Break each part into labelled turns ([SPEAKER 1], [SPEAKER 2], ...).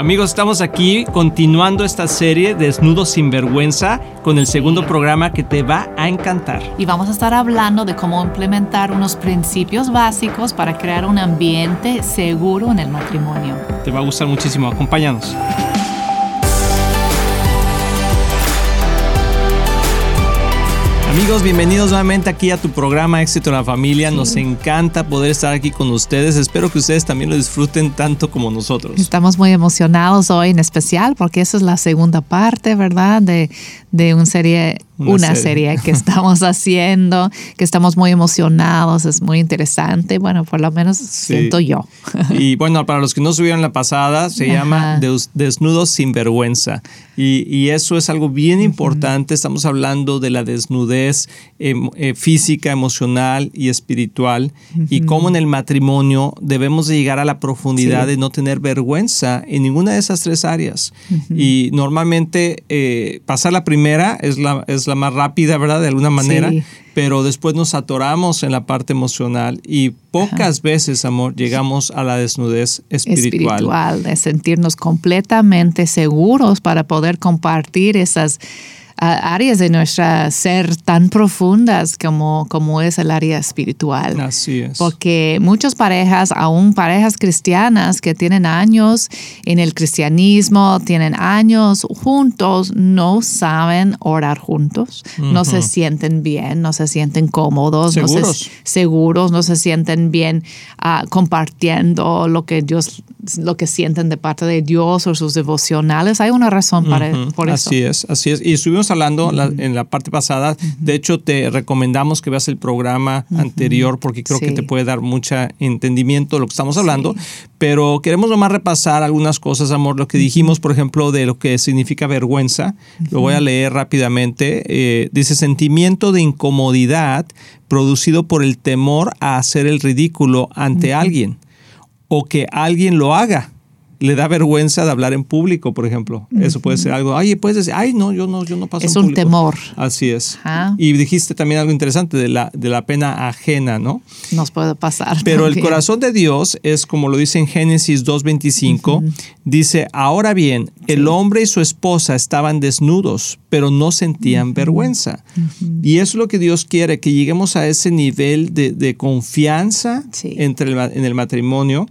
[SPEAKER 1] Amigos, estamos aquí continuando esta serie Desnudos sin vergüenza con el segundo programa que te va a encantar.
[SPEAKER 2] Y vamos a estar hablando de cómo implementar unos principios básicos para crear un ambiente seguro en el matrimonio.
[SPEAKER 1] Te va a gustar muchísimo, acompáñanos. Amigos, bienvenidos nuevamente aquí a tu programa Éxito en la Familia. Nos encanta poder estar aquí con ustedes. Espero que ustedes también lo disfruten tanto como nosotros.
[SPEAKER 2] Estamos muy emocionados hoy en especial porque esa es la segunda parte, ¿verdad? De, de un serie, una, serie. que estamos haciendo, que estamos muy emocionados, es muy interesante. Bueno, por lo menos siento yo.
[SPEAKER 1] Y bueno, para los que no subieron la pasada, se llama Desnudos sin vergüenza. Y, y, eso es algo bien importante. Estamos hablando de la desnudez em, eh, física, emocional y espiritual. Y cómo en el matrimonio debemos de llegar a la profundidad de no tener vergüenza en ninguna de esas tres áreas. Y normalmente eh, pasar la primera es la, es la más rápida, ¿verdad? De alguna manera. Pero después nos atoramos en la parte emocional y pocas veces, amor, llegamos a la desnudez espiritual.
[SPEAKER 2] Espiritual, de sentirnos completamente seguros para poder compartir esas áreas de nuestra ser tan profundas como, como es el área espiritual.
[SPEAKER 1] Así es.
[SPEAKER 2] Porque muchas parejas, aún parejas cristianas que tienen años en el cristianismo, tienen años juntos, no saben orar juntos, no se sienten bien, no se sienten cómodos,
[SPEAKER 1] seguros,
[SPEAKER 2] no se, seguros, no se sienten bien uh, compartiendo lo que Dios, lo que sienten de parte de Dios o sus devocionales. Hay una razón para, por eso.
[SPEAKER 1] Así es, así es. Y estuvimos hablando en la parte pasada. De hecho, te recomendamos que veas el programa anterior porque creo que te puede dar mucho entendimiento de lo que estamos hablando. Pero queremos nomás repasar algunas cosas, amor. Lo que dijimos, por ejemplo, de lo que significa vergüenza. Lo voy a leer rápidamente. Eh, dice sentimiento de incomodidad producido por el temor a hacer el ridículo ante alguien o que alguien lo haga le da vergüenza de hablar en público, por ejemplo. Eso puede ser algo, ay, puedes decir, ay, no, yo no, yo no paso
[SPEAKER 2] Es un temor.
[SPEAKER 1] Así es. Y dijiste también algo interesante de la, de la pena ajena, ¿no?
[SPEAKER 2] Nos puede pasar.
[SPEAKER 1] Pero el corazón de Dios es como lo dice en Génesis 2.25, dice, ahora bien, el hombre y su esposa estaban desnudos, pero no sentían vergüenza. Y eso es lo que Dios quiere, que lleguemos a ese nivel de, confianza entre en el matrimonio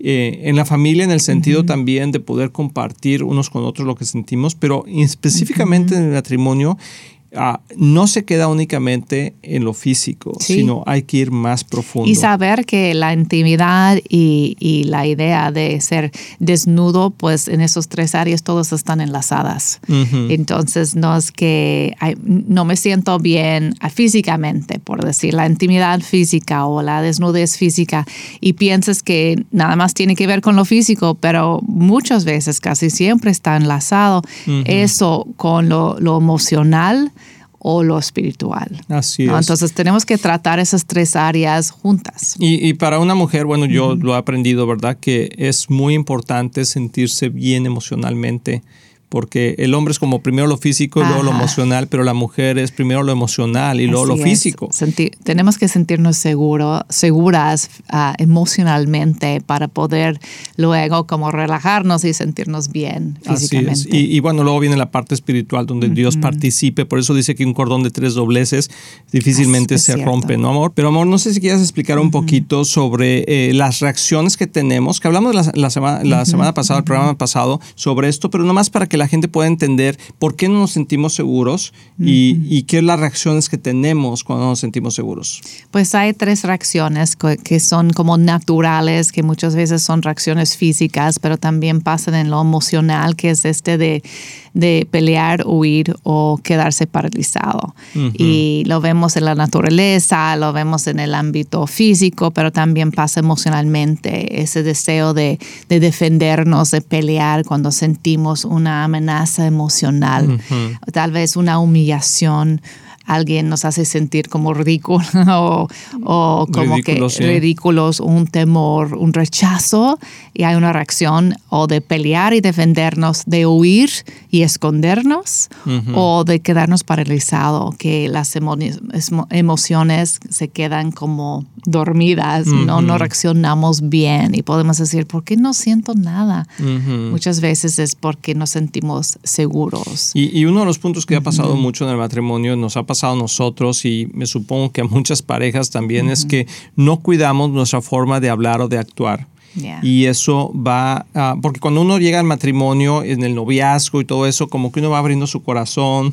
[SPEAKER 1] eh, en la familia en el sentido también de poder compartir unos con otros lo que sentimos, pero específicamente en el matrimonio Ah, no se queda únicamente en lo físico, sino hay que ir más profundo.
[SPEAKER 2] Y saber que la intimidad y, la idea de ser desnudo, pues en esos tres áreas todas están enlazadas. Entonces no es que no me siento bien físicamente, por decir, la intimidad física o la desnudez física y piensas que nada más tiene que ver con lo físico, pero muchas veces, casi siempre está enlazado eso con lo, lo emocional o lo espiritual.
[SPEAKER 1] Así es.
[SPEAKER 2] Entonces tenemos que tratar esas tres áreas juntas.
[SPEAKER 1] Y, para una mujer, bueno, yo lo he aprendido, ¿verdad? Que es muy importante sentirse bien emocionalmente porque el hombre es como primero lo físico y luego lo emocional, pero la mujer es primero lo emocional y luego lo físico.
[SPEAKER 2] tenemos que sentirnos seguro, seguras ah, emocionalmente para poder luego como relajarnos y sentirnos bien físicamente.
[SPEAKER 1] Así es. Y, bueno, luego viene la parte espiritual donde Dios participe, por eso dice que un cordón de tres dobleces difícilmente se rompe, ¿no, amor? Pero amor, no sé si quieras explicar un poquito sobre eh, las reacciones que tenemos, que hablamos la, semana, la semana pasada, el programa pasado, sobre esto, pero nomás para que la gente pueda entender por qué no nos sentimos seguros y, qué es las reacciones que tenemos cuando nos sentimos seguros.
[SPEAKER 2] Pues hay tres reacciones que son como naturales, que muchas veces son reacciones físicas, pero también pasan en lo emocional, que es este de, pelear, huir o quedarse paralizado. Y lo vemos en la naturaleza, lo vemos en el ámbito físico, pero también pasa emocionalmente, ese deseo de, de defendernos, de pelear cuando sentimos una amenaza emocional, tal vez una humillación. Alguien nos hace sentir como ridículo o, como que ridículos, un temor, un rechazo y hay una reacción o de pelear y defendernos, de huir y escondernos o de quedarnos paralizados, que las emociones se quedan como dormidas, ¿no? no reaccionamos bien y podemos decir, ¿por qué no siento nada? Muchas veces es porque nos sentimos seguros.
[SPEAKER 1] Y, uno de los puntos que ha pasado mucho en el matrimonio, nos ha pasado a nosotros y me supongo que a muchas parejas también, es que no cuidamos nuestra forma de hablar o de actuar. Y eso va, porque cuando uno llega al matrimonio, en el noviazgo y todo eso, como que uno va abriendo su corazón,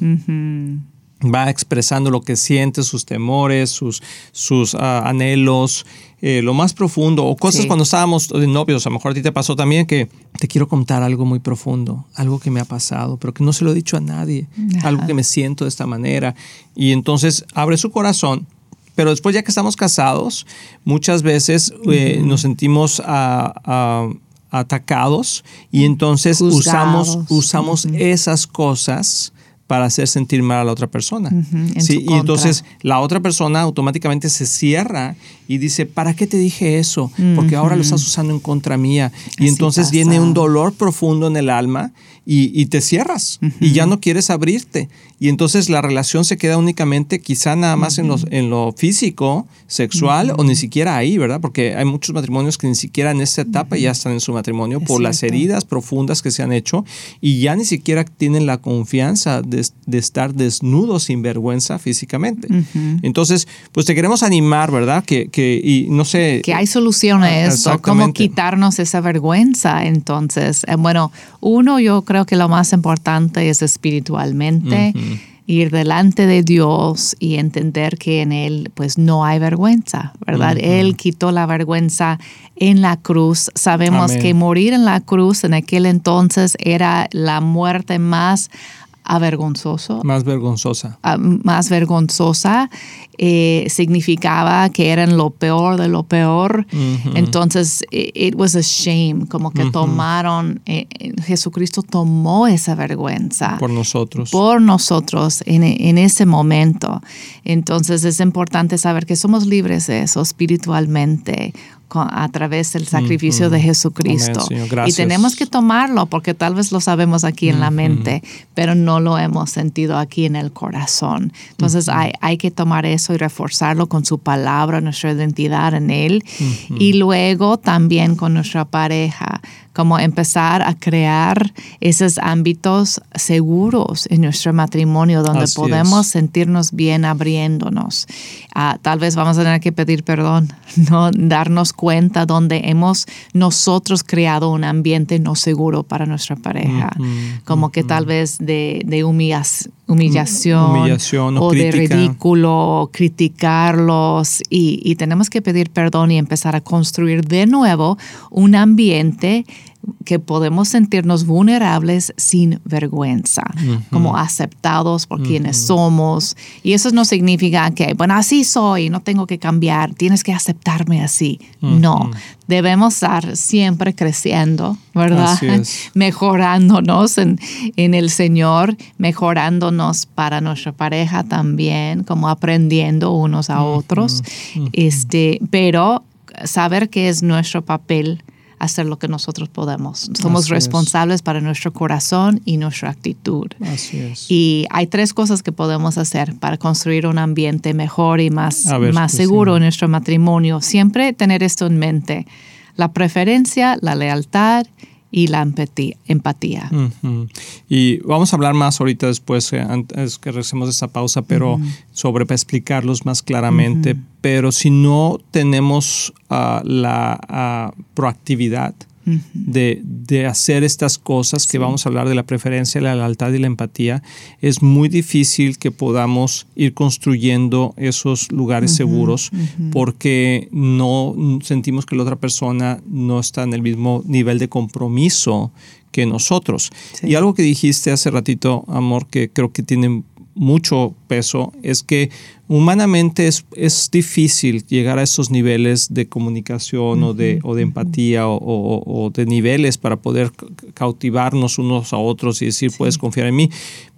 [SPEAKER 1] va expresando lo que siente, sus temores, sus, sus ah, anhelos, eh, lo más profundo, o cosas cuando estábamos de novios, a lo mejor a ti te pasó también que te quiero contar algo muy profundo, algo que me ha pasado, pero que no se lo he dicho a nadie, algo que me siento de esta manera. Y entonces abre su corazón. Pero después ya que estamos casados, muchas veces eh, nos sentimos atacados y entonces usamos, usamos esas cosas para hacer sentir mal a la otra persona. sí, y entonces la otra persona automáticamente se cierra y dice, ¿para qué te dije eso? Porque ahora lo estás usando en contra mía. Y entonces viene un dolor profundo en el alma y, te cierras y ya no quieres abrirte. Y entonces la relación se queda únicamente quizá nada más en, en lo físico, sexual o ni siquiera ahí, ¿verdad? Porque hay muchos matrimonios que ni siquiera en esa etapa ya están en su matrimonio por las heridas profundas que se han hecho y ya ni siquiera tienen la confianza de, estar desnudos sin vergüenza físicamente. Entonces, pues te queremos animar, ¿verdad? Que, que y no sé...
[SPEAKER 2] Que hay soluciones, o cómo quitarnos esa vergüenza. Entonces, eh, bueno, uno yo creo creo que lo más importante es espiritualmente. Ir delante de Dios y entender que en Él pues no hay vergüenza, ¿verdad? Él quitó la vergüenza en la cruz. Sabemos que morir en la cruz en aquel entonces era la muerte más avergonzoso.
[SPEAKER 1] Más vergonzosa.
[SPEAKER 2] Ah, más vergonzosa. Eh, significaba que eran lo peor de lo peor. Entonces, it, was a shame, como que tomaron, eh, Jesucristo tomó esa vergüenza.
[SPEAKER 1] Por nosotros.
[SPEAKER 2] Por nosotros en, en, ese momento. Entonces, es importante saber que somos libres de eso espiritualmente a través del sacrificio de Jesucristo. y tenemos que tomarlo porque tal vez lo sabemos aquí en la mente, pero no lo hemos sentido aquí en el corazón. Entonces hay, hay, que tomar eso y reforzarlo con su palabra, nuestra identidad en Él. Y luego también con nuestra pareja como empezar a crear esos ámbitos seguros en nuestro matrimonio donde podemos sentirnos bien abriéndonos. Ah, tal vez vamos a tener que pedir perdón, no darnos cuenta donde hemos nosotros creado un ambiente no seguro para nuestra pareja, como que tal vez de, de humillación, o, de ridículo, criticarlos y, y tenemos que pedir perdón y empezar a construir de nuevo un ambiente que podemos sentirnos vulnerables sin vergüenza, como aceptados por quienes somos. Y eso no significa que, bueno, así soy, no tengo que cambiar, tienes que aceptarme así. No, debemos estar siempre creciendo, ¿verdad? Mejorándonos en, en, el Señor, mejorándonos para nuestra pareja también, como aprendiendo unos a otros. Este, pero saber que es nuestro papel hacer lo que nosotros podemos. Somos responsables para nuestro corazón y nuestra actitud.
[SPEAKER 1] Así es.
[SPEAKER 2] Y hay tres cosas que podemos hacer para construir un ambiente mejor y más, más seguro en nuestro matrimonio. Siempre tener esto en mente. La preferencia, la lealtad y la empatía.
[SPEAKER 1] Y vamos a hablar más ahorita después, eh, antes que regresemos de esta pausa, pero sobre para explicarlos más claramente. Pero si no tenemos ah, la proactividad, de, hacer estas cosas que vamos a hablar de la preferencia, la lealtad y la empatía, es muy difícil que podamos ir construyendo esos lugares seguros porque no sentimos que la otra persona no está en el mismo nivel de compromiso que nosotros. Y algo que dijiste hace ratito, amor, que creo que tiene mucho peso es que humanamente es, es difícil llegar a esos niveles de comunicación o, de, o de empatía o, o, de niveles para poder cautivarnos unos a otros y decir, puedes confiar en mí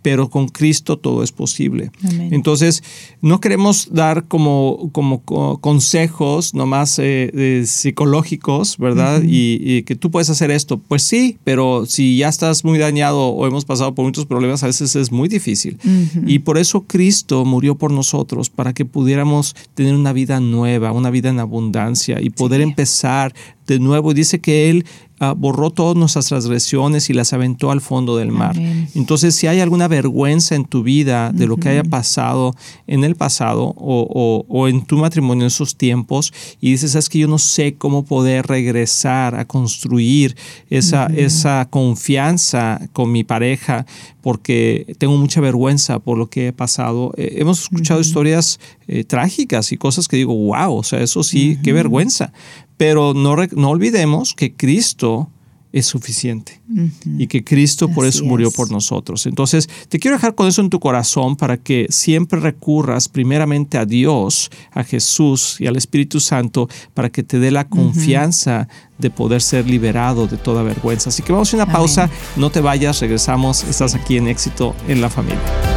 [SPEAKER 1] pero con Cristo todo es posible. Entonces, no queremos dar como, como consejos nomás eh, psicológicos, ¿verdad? y, que tú puedes hacer esto. Pues sí, pero si ya estás muy dañado o hemos pasado por muchos problemas, a veces es muy difícil. Y por eso Cristo murió por nosotros, para que pudiéramos tener una vida nueva, una vida en abundancia y poder empezar de nuevo. Dice que Él Ah, borró todas nuestras transgresiones y las aventó al fondo del mar. Entonces, si hay alguna vergüenza en tu vida de lo que haya pasado en el pasado o, en tu matrimonio en esos tiempos y dices, es que yo no sé cómo poder regresar a construir esa, esa confianza con mi pareja porque tengo mucha vergüenza por lo que he pasado. Eh, hemos escuchado historias eh, trágicas y cosas que digo, wow, o sea, eso sí, qué vergüenza. Pero no, no olvidemos que Cristo es suficiente y que Cristo por eso murió por nosotros. Entonces, te quiero dejar con eso en tu corazón para que siempre recurras primeramente a Dios, a Jesús y al Espíritu Santo para que te dé la confianza de poder ser liberado de toda vergüenza. Así que vamos a una pausa, no te vayas, regresamos, estás aquí en éxito en la familia.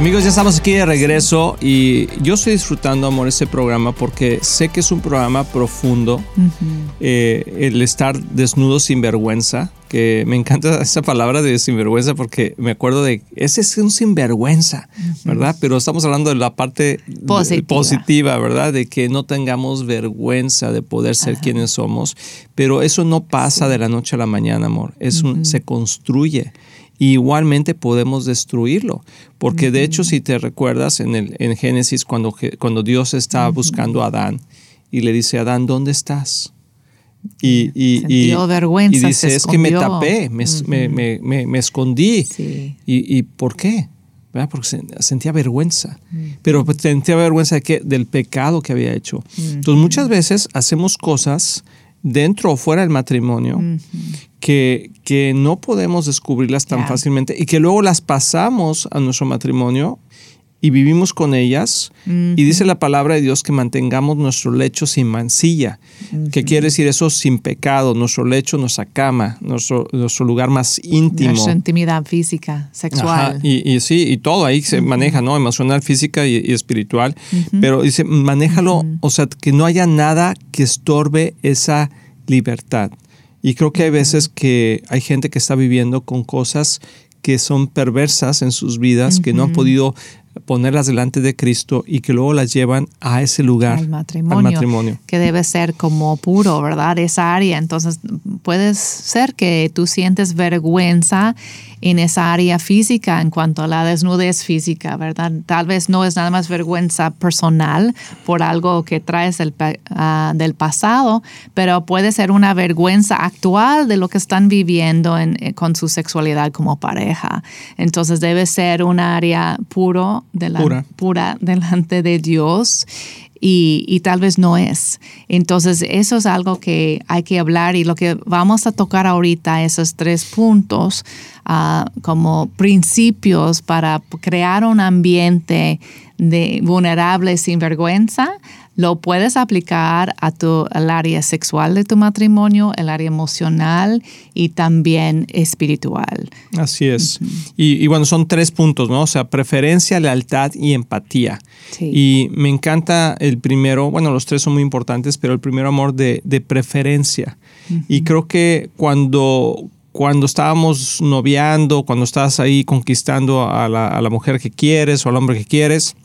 [SPEAKER 1] Amigos, ya estamos aquí de regreso y yo estoy disfrutando, amor, ese programa porque sé que es un programa profundo. Eh, el estar desnudo sin vergüenza, que me encanta esa palabra de sinvergüenza porque me acuerdo de, ese es un sinvergüenza, ¿verdad? Pero estamos hablando de la parte positiva. ¿verdad? De que no tengamos vergüenza de poder ser quienes somos, pero eso no pasa de la noche a la mañana, amor, es se construye igualmente podemos destruirlo. Porque de hecho, si te recuerdas en, el, en Génesis, cuando, cuando Dios está buscando a Adán y le dice, Adán, ¿dónde estás? Y, y, y,
[SPEAKER 2] vergüenza,
[SPEAKER 1] y dice, es que me tapé, me, me, me, me escondí. ¿Y, ¿Y, por qué? Porque sentía vergüenza. Pero sentía vergüenza de qué? del pecado que había hecho. Entonces muchas veces hacemos cosas dentro o fuera del matrimonio que, que no podemos descubrirlas tan fácilmente y que luego las pasamos a nuestro matrimonio y vivimos con ellas. Y dice la palabra de Dios que mantengamos nuestro lecho sin mancilla. ¿Qué quiere decir eso? Sin pecado, nuestro lecho, nuestra cama, nuestro, nuestro lugar más íntimo.
[SPEAKER 2] Nuestra intimidad física, sexual.
[SPEAKER 1] Y, sí, y todo ahí se maneja, ¿no? Emocional, física y, espiritual. Pero dice, manéjalo, o sea, que no haya nada que estorbe esa libertad. Y creo que hay veces que hay gente que está viviendo con cosas que son perversas en sus vidas, que no han podido ponerlas delante de Cristo y que luego las llevan a ese lugar,
[SPEAKER 2] al matrimonio, que debe ser como puro, ¿verdad? Esa área. Entonces, puede ser que tú sientes vergüenza en esa área física en cuanto a la desnudez física, ¿verdad? Tal vez no es nada más vergüenza personal por algo que traes del, ah, del pasado, pero puede ser una vergüenza actual de lo que están viviendo eh, con su sexualidad como pareja. Entonces debe ser un área puro de la, pura delante de Dios y, tal vez no es. Entonces, eso es algo que hay que hablar y lo que vamos a tocar ahorita, esos tres puntos ah, como principios para crear un ambiente de vulnerable sin vergüenza lo puedes aplicar a tu, al área sexual de tu matrimonio, el área emocional y también espiritual.
[SPEAKER 1] Así es. y, bueno, son tres puntos, ¿no? O sea, preferencia, lealtad y empatía. Y me encanta el primero, bueno, los tres son muy importantes, pero el primero amor de, preferencia. Y creo que cuando, cuando estábamos noviando, cuando estás ahí conquistando a la, a la mujer que quieres o al hombre que quieres,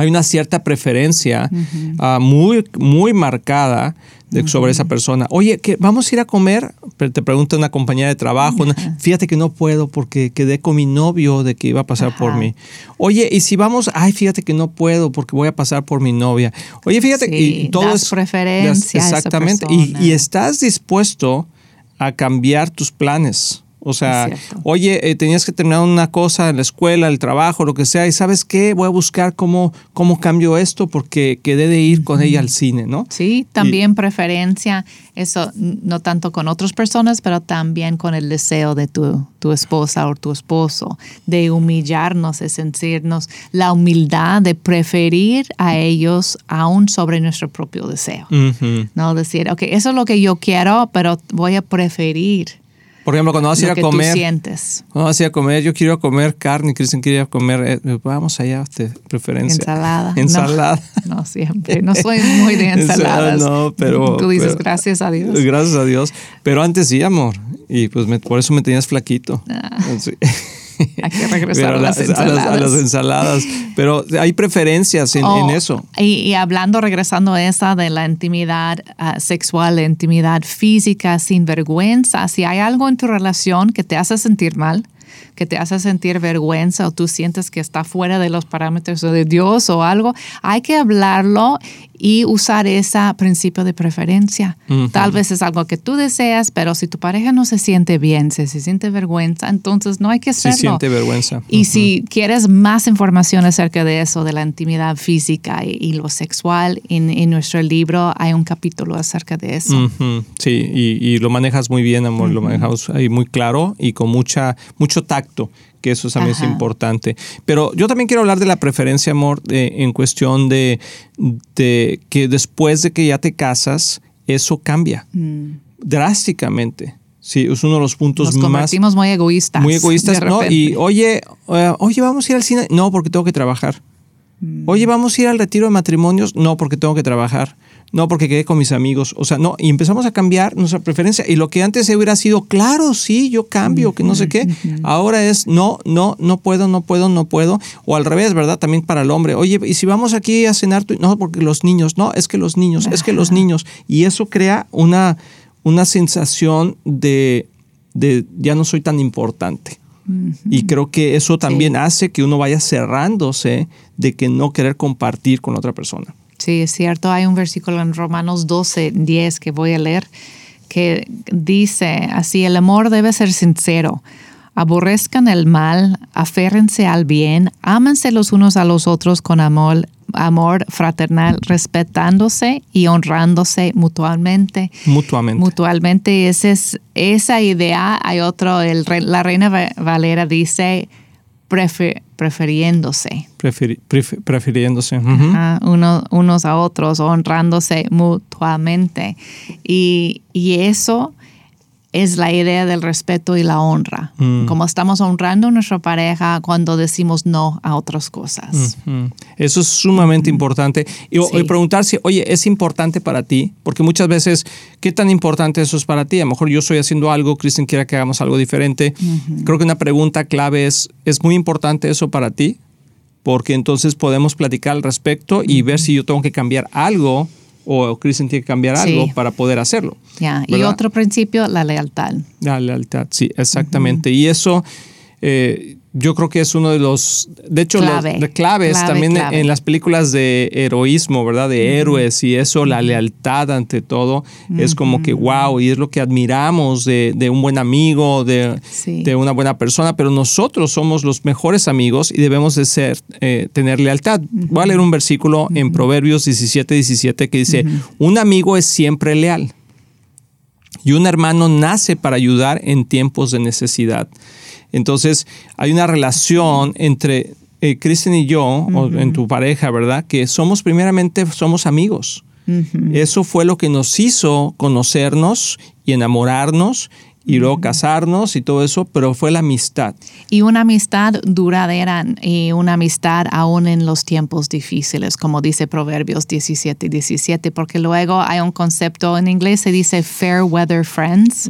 [SPEAKER 1] hay una cierta preferencia ah, muy, muy marcada de, sobre esa persona. Oye, ¿qué, ¿vamos a ir a comer? Te pregunta una compañera de trabajo. Fíjate que no puedo porque quedé con mi novio de que iba a pasar por mí. Oye, y si vamos, ay, fíjate que no puedo porque voy a pasar por mi novia. Oye, fíjate que y todo
[SPEAKER 2] es preferencia.
[SPEAKER 1] Exactamente. Y, y estás dispuesto a cambiar tus planes. O sea, oye, eh, tenías que terminar una cosa en la escuela, el trabajo, lo que sea, y sabes qué, voy a buscar cómo, cómo cambio esto porque quedé de ir con ella al cine, ¿no?
[SPEAKER 2] Sí, también preferencia, eso no tanto con otras personas, pero también con el deseo de tu, tu esposa o tu esposo, de humillarnos, de sentirnos la humildad de preferir a ellos aún sobre nuestro propio deseo. No decir, ok, eso es lo que yo quiero, pero voy a preferir
[SPEAKER 1] por ejemplo, cuando vas a ir a comer.
[SPEAKER 2] sientes.
[SPEAKER 1] Cuando vas a ir a comer, yo quiero comer carne, Cristian quiere comer. Eh, vamos allá, de preferencia.
[SPEAKER 2] Ensalada.
[SPEAKER 1] Ensalada.
[SPEAKER 2] No, siempre. No soy muy de ensaladas.
[SPEAKER 1] no, pero.
[SPEAKER 2] Tú dices gracias a Dios.
[SPEAKER 1] Gracias a Dios. Pero antes sí, amor. Y pues por eso me tenías flaquito. Ah.
[SPEAKER 2] Hay que regresar a, las,
[SPEAKER 1] ensaladas. Pero hay preferencias en, oh, eso.
[SPEAKER 2] Y, hablando, regresando a esa de la intimidad ah, sexual, la intimidad física, sin vergüenza, si hay algo en tu relación que te hace sentir mal, que te hace sentir vergüenza o tú sientes que está fuera de los parámetros de Dios o algo, hay que hablarlo y usar ese principio de preferencia. Tal vez es algo que tú deseas, pero si tu pareja no se siente bien, si se siente vergüenza, entonces no hay que hacerlo.
[SPEAKER 1] Se siente vergüenza.
[SPEAKER 2] Y si quieres más información acerca de eso, de la intimidad física y, lo sexual, en, nuestro libro hay un capítulo acerca de eso.
[SPEAKER 1] Sí, y, lo manejas muy bien, amor, lo manejamos ahí muy claro y con mucha, mucho tacto que eso también es importante. Pero yo también quiero hablar de la preferencia, amor, en cuestión de, que después de que ya te casas, eso cambia mm. drásticamente. Sí, es uno de los puntos
[SPEAKER 2] Nos convertimos muy egoístas.
[SPEAKER 1] Muy egoístas, ¿no? Y oye, eh, oye, vamos a ir al cine. No, porque tengo que trabajar. Mm. Oye, vamos a ir al retiro de matrimonios. No, porque tengo que trabajar no porque quedé con mis amigos, o sea, no, y empezamos a cambiar nuestra preferencia. Y lo que antes hubiera sido, claro, sí, yo cambio, que no sé qué, ahora es, no, no, no puedo, no puedo, no puedo, o al revés, ¿verdad? También para el hombre, oye, y si vamos aquí a cenar, no, porque los niños, no, es que los niños, es que los niños, y eso crea una, una sensación de, de ya no soy tan importante. Y creo que eso también hace que uno vaya cerrándose de que no querer compartir con otra persona.
[SPEAKER 2] Sí, es cierto. Hay un versículo en Romanos 12, 10 que voy a leer que dice así, el amor debe ser sincero. Aborrezcan el mal, aférrense al bien, ámense los unos a los otros con amor, amor fraternal, respetándose y honrándose mutuamente.
[SPEAKER 1] Mutuamente.
[SPEAKER 2] Mutuamente. Esa es esa idea. Hay otro, el, la Reina Valera dice, prefiriéndose.
[SPEAKER 1] prefiriéndose.
[SPEAKER 2] unos a otros, honrándose mutuamente. Y, y eso es la idea del respeto y la honra. Mm. Como estamos honrando a nuestra pareja cuando decimos no a otras cosas.
[SPEAKER 1] Eso es sumamente importante. Y, preguntarse, oye, ¿es importante para ti? Porque muchas veces, ¿qué tan importante eso es para ti? A lo mejor yo estoy haciendo algo, Kristen quiere que hagamos algo diferente. Creo que una pregunta clave es, ¿es muy importante eso para ti? porque entonces podemos platicar al respecto y ver si yo tengo que cambiar algo o Kristen tiene que cambiar algo para poder hacerlo.
[SPEAKER 2] Y otro principio, la lealtad.
[SPEAKER 1] La lealtad, sí, exactamente. Y eso, eh, yo creo que es uno de los, de hecho, clave, claves también en las películas de heroísmo, ¿verdad? De héroes y eso, la lealtad ante todo, es como que wow, y es lo que admiramos de, un buen amigo, de, de, una buena persona, pero nosotros somos los mejores amigos y debemos de ser, eh, tener lealtad. Voy a leer un versículo en Proverbios 17, 17 que dice, un amigo es siempre leal y un hermano nace para ayudar en tiempos de necesidad. Entonces, hay una relación entre eh, Kristen y yo, o en tu pareja, ¿verdad? Que somos primeramente, somos amigos. Eso fue lo que nos hizo conocernos y enamorarnos y luego casarnos y todo eso, pero fue la amistad.
[SPEAKER 2] Y una amistad duradera y una amistad aún en los tiempos difíciles, como dice Proverbios 17 y 17, porque luego hay un concepto en inglés, se dice fair weather friends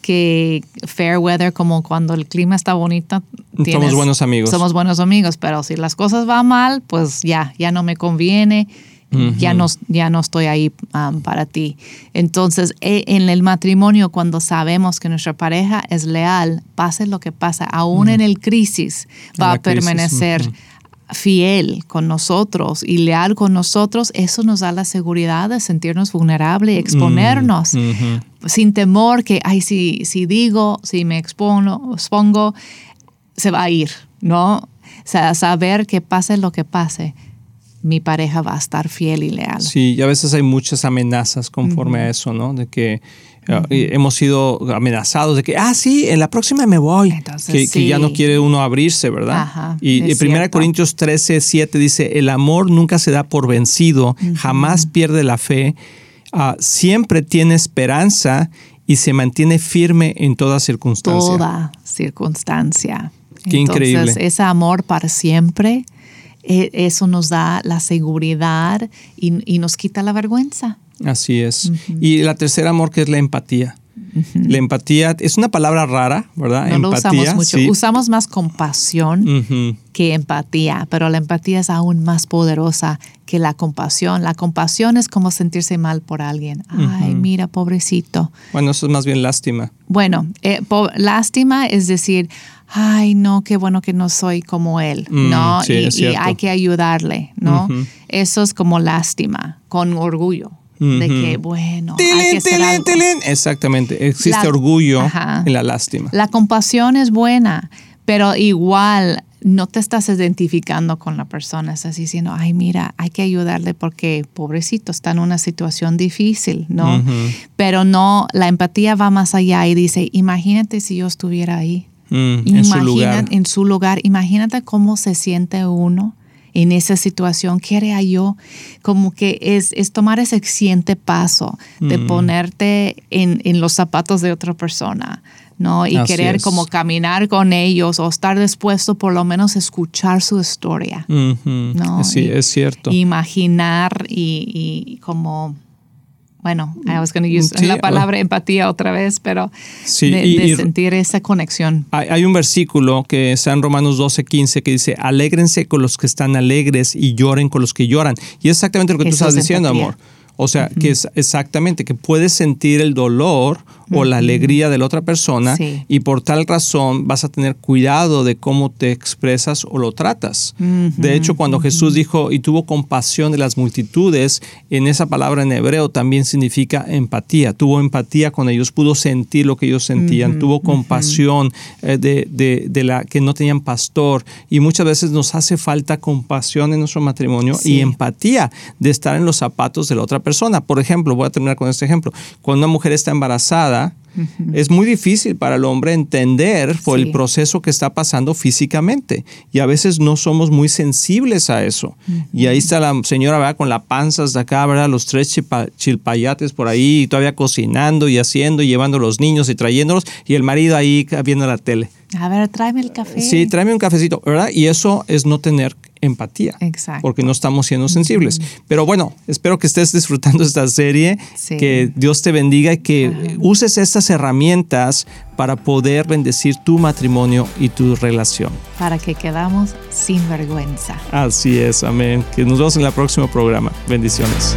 [SPEAKER 2] que fair weather, como cuando el clima está bonito.
[SPEAKER 1] somos buenos amigos.
[SPEAKER 2] Somos buenos amigos, pero si las cosas van mal, pues ya, ya no me conviene. Ya, no, ya no estoy ahí um, para ti. Entonces, e, en el matrimonio, cuando sabemos que nuestra pareja es leal, pase lo que pase, aún en el crisis, va a permanecer fiel con nosotros y leal con nosotros, eso nos da la seguridad de sentirnos vulnerables y exponernos sin temor que, ay, si, si digo, si me expongo, expongo, se va a ir, ¿no? O sea, saber que pase lo que pase, mi pareja va a estar fiel y leal.
[SPEAKER 1] Sí, y a veces hay muchas amenazas conforme a eso, ¿no? De que hemos sido amenazados de que, ah, sí, en la próxima me voy. que, ya no quiere uno abrirse, ¿verdad? y en 1 Corintios 13, 7 dice, el amor nunca se da por vencido, jamás pierde la fe, ah, siempre tiene esperanza y se mantiene firme en toda circunstancia.
[SPEAKER 2] Toda circunstancia.
[SPEAKER 1] Qué increíble.
[SPEAKER 2] Ese amor para siempre, e, eso nos da la seguridad y nos quita la vergüenza.
[SPEAKER 1] Así es. Y la tercera amor que es la empatía. La empatía es una palabra rara, ¿verdad?
[SPEAKER 2] No lo usamos mucho. Usamos más compasión que empatía, pero la empatía es aún más poderosa que la compasión. La compasión es como sentirse mal por alguien. Ay, mira, pobrecito.
[SPEAKER 1] Bueno, eso es más bien lástima.
[SPEAKER 2] Bueno, eh, lástima es decir, ay, no, qué bueno que no soy como él, mm, ¿no? y, hay que ayudarle, ¿no? Eso es como lástima, con orgullo de que, bueno, hay que
[SPEAKER 1] Exactamente, existe orgullo en la lástima.
[SPEAKER 2] La compasión es buena, pero igual no te estás identificando con la persona, estás diciendo, ay, mira, hay que ayudarle porque pobrecito está en una situación difícil, ¿no? Pero no, la empatía va más allá y dice, imagínate si yo estuviera ahí.
[SPEAKER 1] Mm, en su lugar.
[SPEAKER 2] En su lugar, imagínate cómo se siente uno en esa situación, ¿qué haría yo? Como que es, es tomar ese siguiente paso de mm. ponerte en, en, los zapatos de otra persona, ¿no? Y querer como caminar con ellos o estar dispuesto por lo menos a escuchar su historia, ¿no?
[SPEAKER 1] Sí, es cierto.
[SPEAKER 2] Imaginar y, y como bueno, I was going to use la palabra empatía otra vez, pero de, sentir esa conexión.
[SPEAKER 1] Hay, un versículo que está en Romanos 12, 15 que dice, alégrense con los que están alegres y lloren con los que lloran. Y es exactamente lo que tú estás diciendo, amor. O sea, que es exactamente, que puedes sentir el dolor o la alegría de la otra persona y por tal razón vas a tener cuidado de cómo te expresas o lo tratas. De hecho, cuando Jesús dijo y tuvo compasión de las multitudes, en esa palabra en hebreo también significa empatía. Tuvo empatía con ellos, pudo sentir lo que ellos sentían, tuvo compasión eh, de, de, la que no tenían pastor y muchas veces nos hace falta compasión en nuestro matrimonio y empatía de estar en los zapatos de la otra persona. Por ejemplo, voy a terminar con este ejemplo. Cuando una mujer está embarazada, es muy difícil para el hombre entender por el proceso que está pasando físicamente y a veces no somos muy sensibles a eso. Y ahí está la señora ¿verdad? con la panza de acá, ¿verdad? los tres chilpayates por ahí, todavía cocinando y haciendo, y llevando a los niños y trayéndolos y el marido ahí viendo la tele.
[SPEAKER 2] A ver, tráeme el café.
[SPEAKER 1] Sí, tráeme un cafecito, ¿verdad? Y eso es no tener empatía.
[SPEAKER 2] Exacto.
[SPEAKER 1] Porque no estamos siendo sensibles. Pero bueno, espero que estés disfrutando esta serie, que Dios te bendiga y que uses estas herramientas para poder bendecir tu matrimonio y tu relación.
[SPEAKER 2] Para que quedamos sin vergüenza.
[SPEAKER 1] Así es, amén. Que nos vemos en el próximo programa. Bendiciones.